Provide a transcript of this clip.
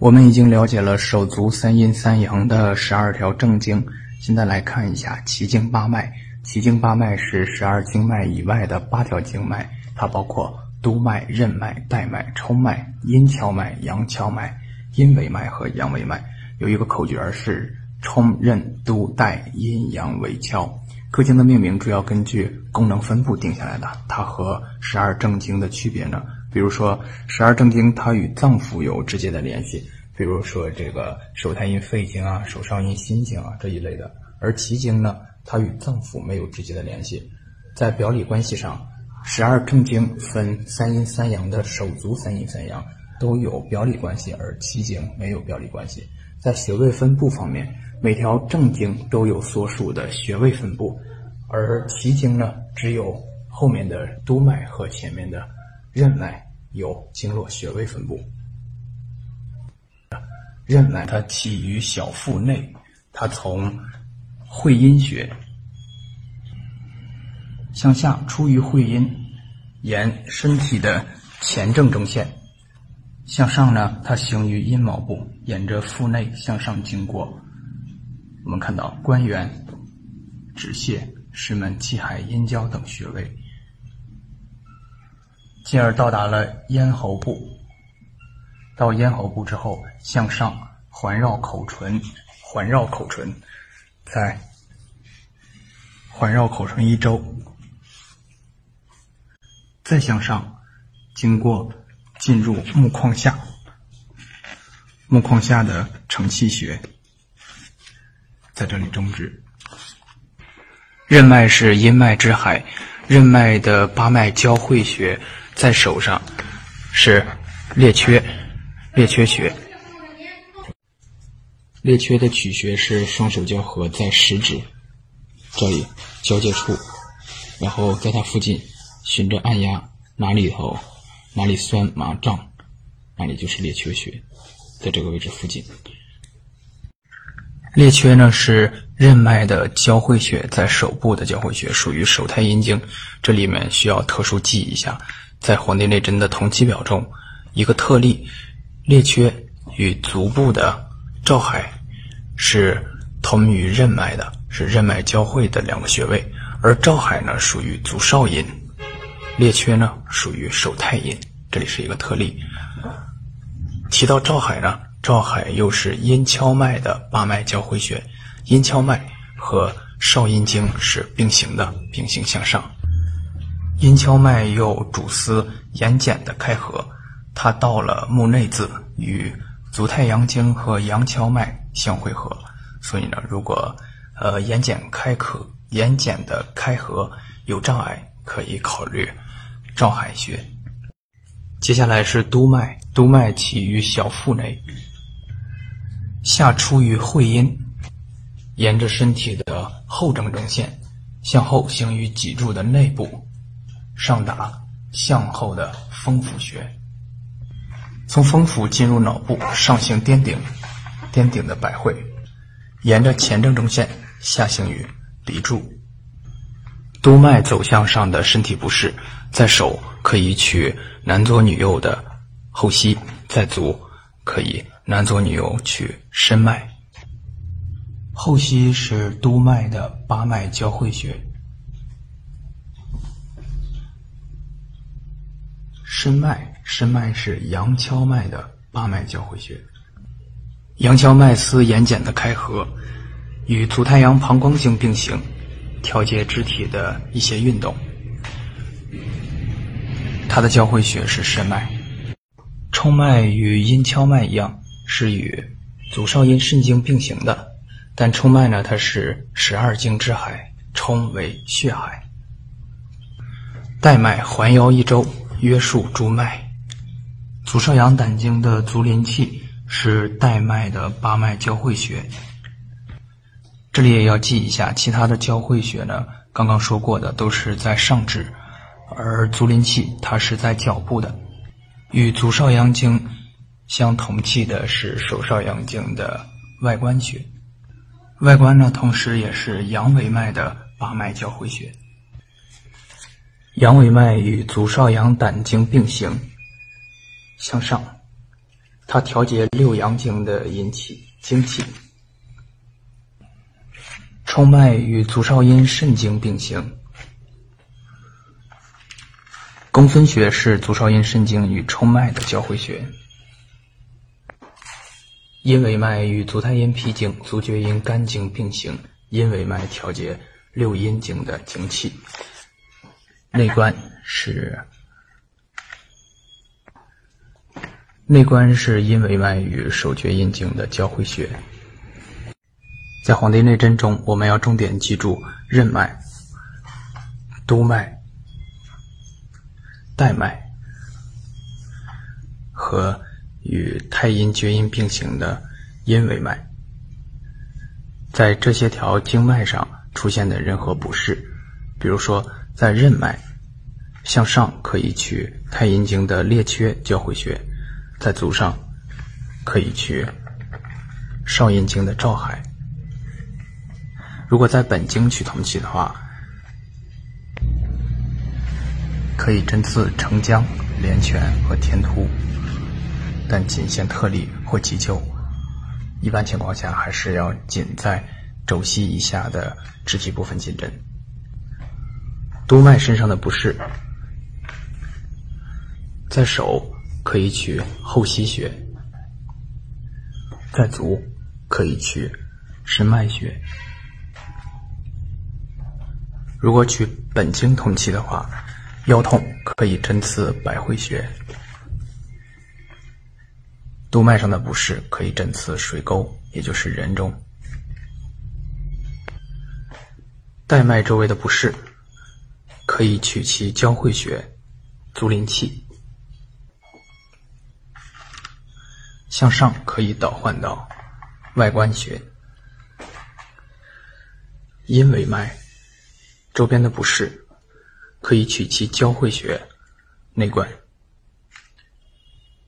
我们已经了解了手足三阴三阳的十二条正经，现在来看一下奇经八脉。奇经八脉是十二经脉以外的八条经脉，它包括督脉、任脉、带脉、冲脉、阴跷脉、阳跷脉、阴维脉和阳维脉。有一个口诀是冲、任、督、带、阴、阳、维、跷。各经的命名主要根据功能分布定下来的，它和十二正经的区别呢？比如说，十二正经它与脏腑有直接的联系，比如说这个手太阴肺经啊、手少阴心经啊这一类的。而奇经呢，它与脏腑没有直接的联系。在表里关系上，十二正经分三阴三阳的手足三阴三阳都有表里关系，而奇经没有表里关系。在穴位分布方面，每条正经都有所属的穴位分布，而奇经呢，只有后面的督脉和前面的。任脉有经络穴位分布。任脉它起于小腹内，它从会阴穴向下出于会阴，沿身体的前正中线向上呢，它行于阴毛部，沿着腹内向上经过。我们看到关元、止泻、石门、气海、阴交等穴位。进而到达了咽喉部，到咽喉部之后，向上环绕口唇，环绕口唇，再环绕口唇一周，再向上，经过进入目眶下，目眶下的承泣穴，在这里终止。任脉是阴脉之海，任脉的八脉交汇穴。在手上是列缺，列缺穴。列缺的取穴是双手交合在食指这里交界处，然后在它附近循着按压，哪里头哪里酸麻胀，哪里就是列缺穴，在这个位置附近。列缺呢是任脉的交汇穴，在手部的交汇穴，属于手太阴经。这里面需要特殊记一下。在《黄帝内针》的同期表中，一个特例，列缺与足部的照海是同于任脉的，是任脉交汇的两个穴位，而照海呢属于足少阴，列缺呢属于手太阴，这里是一个特例。提到照海呢，照海又是阴跷脉的八脉交汇穴，阴跷脉和少阴经是并行的，并行向上。阴跷脉又主司眼睑的开合，它到了目内眦，与足太阳经和阳跷脉相汇合。所以呢，如果呃眼睑开合，眼睑的开合有障碍，可以考虑照海穴。接下来是督脉，督脉起于小腹内，下出于会阴，沿着身体的后正中线向后行于脊柱的内部。上达向后的风府穴，从风府进入脑部，上行颠顶，颠顶的百会，沿着前正中线下行于鼻柱。督脉走向上的身体不适，在手可以取男左女右的后溪，在足可以男左女右取申脉。后溪是督脉的八脉交汇穴。申脉，申脉是阳跷脉的八脉交汇穴。阳跷脉司眼睑的开合，与足太阳膀胱经并行，调节肢体的一些运动。它的交汇穴是申脉。冲脉与阴跷脉一样，是与足少阴肾经并行的，但冲脉呢，它是十二经之海，冲为血海。带脉环腰一周。约束诸脉，足少阳胆经的足临气是带脉的八脉交汇穴。这里也要记一下，其他的交汇穴呢，刚刚说过的都是在上肢，而足临气它是在脚部的。与足少阳经相同气的是手少阳经的外关穴，外关呢，同时也是阳维脉的八脉交汇穴。阳维脉与足少阳胆经并行，向上，它调节六阳经的阴气、精气。冲脉与足少阴肾经并行。公孙穴是足少阴肾经与冲脉的交汇穴。阴维脉与足太阴脾经、足厥阴肝经并行。阴维脉调节六阴经的精气。内关是内关是阴维脉与手厥阴经的交汇穴。在《黄帝内针》中，我们要重点记住任脉、督脉、带脉和与太阴、厥阴并行的阴维脉。在这些条经脉上出现的任何不适，比如说在任脉向上可以取太阴经的列缺交汇穴，在足上可以取少阴经的照海。如果在本经取同气的话，可以针刺承浆、连泉和天突，但仅限特例或急救。一般情况下，还是要仅在肘膝以下的肢体部分进针。督脉身上的不适，在手可以取后溪穴，在足可以取神脉穴。如果取本经通气的话，腰痛可以针刺百会穴；督脉上的不适可以针刺水沟，也就是人中；带脉周围的不适可以取其交汇穴足临气。向上可以导换到外关穴、阴维脉。周边的不适，可以取其交汇穴内关。